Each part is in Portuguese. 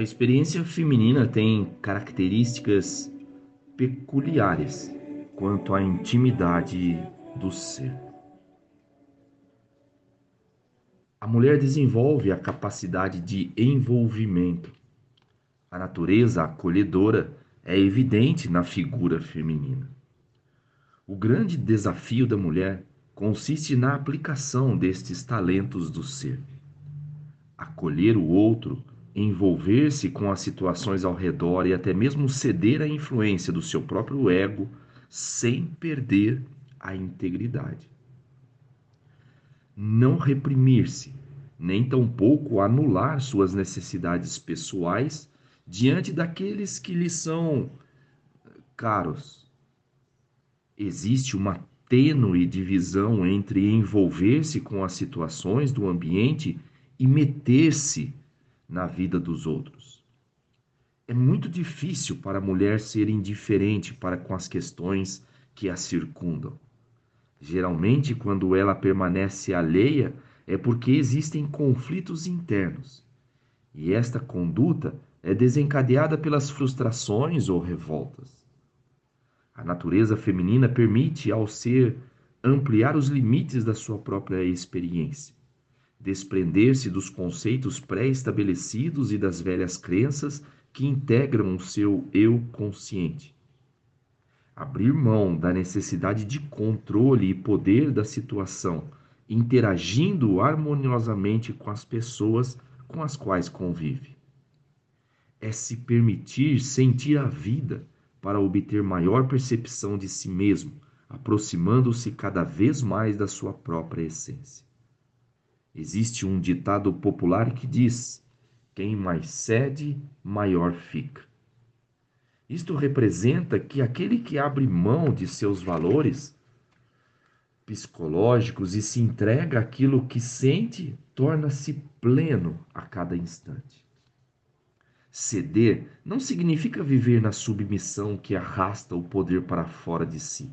A experiência feminina tem características peculiares quanto à intimidade do ser. A mulher desenvolve a capacidade de envolvimento. A natureza acolhedora é evidente na figura feminina. O grande desafio da mulher consiste na aplicação destes talentos do ser. Acolher o outro envolver-se com as situações ao redor e até mesmo ceder à influência do seu próprio ego sem perder a integridade. Não reprimir-se, nem tampouco anular suas necessidades pessoais diante daqueles que lhe são caros. Existe uma tênue divisão entre envolver-se com as situações do ambiente e meter-se na vida dos outros. É muito difícil para a mulher ser indiferente para com as questões que a circundam. Geralmente, quando ela permanece alheia, é porque existem conflitos internos. E esta conduta é desencadeada pelas frustrações ou revoltas. A natureza feminina permite ao ser ampliar os limites da sua própria experiência desprender-se dos conceitos pré-estabelecidos e das velhas crenças que integram o seu eu consciente. Abrir mão da necessidade de controle e poder da situação, interagindo harmoniosamente com as pessoas com as quais convive. É se permitir sentir a vida para obter maior percepção de si mesmo, aproximando-se cada vez mais da sua própria essência. Existe um ditado popular que diz: quem mais cede, maior fica. Isto representa que aquele que abre mão de seus valores psicológicos e se entrega àquilo que sente, torna-se pleno a cada instante. Ceder não significa viver na submissão que arrasta o poder para fora de si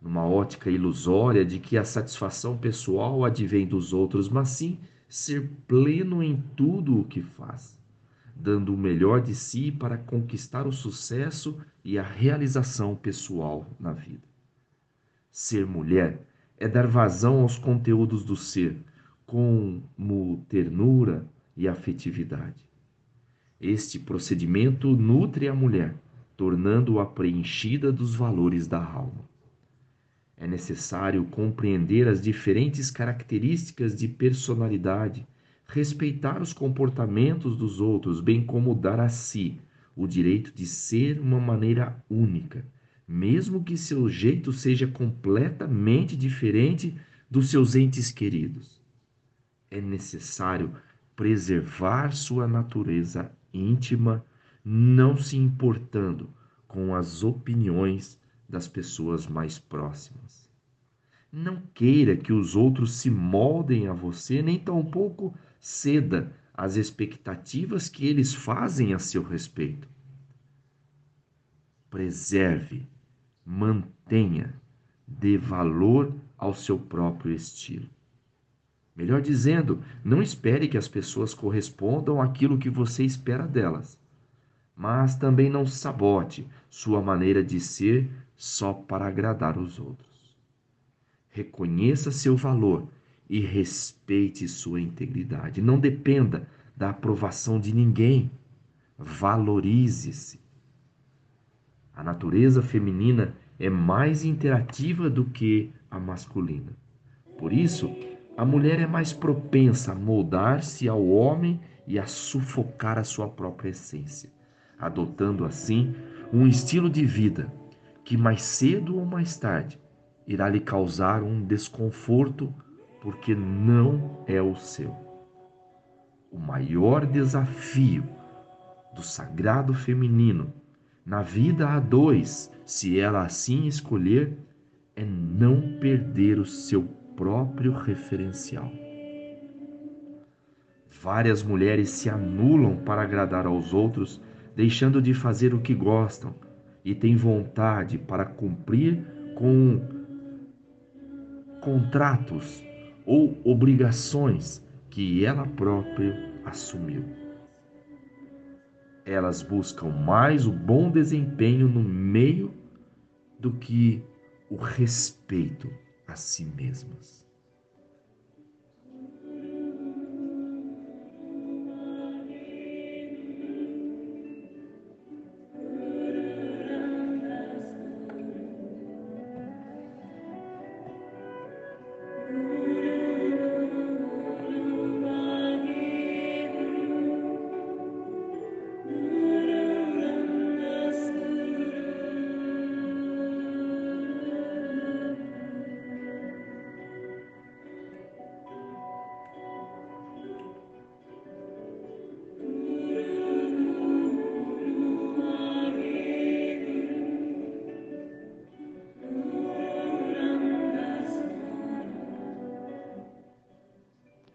numa ótica ilusória de que a satisfação pessoal advém dos outros, mas sim ser pleno em tudo o que faz, dando o melhor de si para conquistar o sucesso e a realização pessoal na vida. Ser mulher é dar vazão aos conteúdos do ser, como ternura e afetividade. Este procedimento nutre a mulher, tornando-a preenchida dos valores da alma. É necessário compreender as diferentes características de personalidade, respeitar os comportamentos dos outros, bem como dar a si o direito de ser uma maneira única, mesmo que seu jeito seja completamente diferente dos seus entes queridos. É necessário preservar sua natureza íntima, não se importando com as opiniões das pessoas mais próximas. Não queira que os outros se moldem a você, nem tampouco ceda às expectativas que eles fazem a seu respeito. Preserve, mantenha, dê valor ao seu próprio estilo. Melhor dizendo, não espere que as pessoas correspondam àquilo que você espera delas, mas também não sabote sua maneira de ser só para agradar os outros. Reconheça seu valor e respeite sua integridade. Não dependa da aprovação de ninguém. Valorize-se. A natureza feminina é mais interativa do que a masculina. Por isso, a mulher é mais propensa a moldar-se ao homem e a sufocar a sua própria essência, adotando assim um estilo de vida que mais cedo ou mais tarde irá lhe causar um desconforto porque não é o seu. O maior desafio do sagrado feminino na vida a dois, se ela assim escolher, é não perder o seu próprio referencial. Várias mulheres se anulam para agradar aos outros, deixando de fazer o que gostam e tem vontade para cumprir com contratos ou obrigações que ela própria assumiu. elas buscam mais o bom desempenho no meio do que o respeito a si mesmas.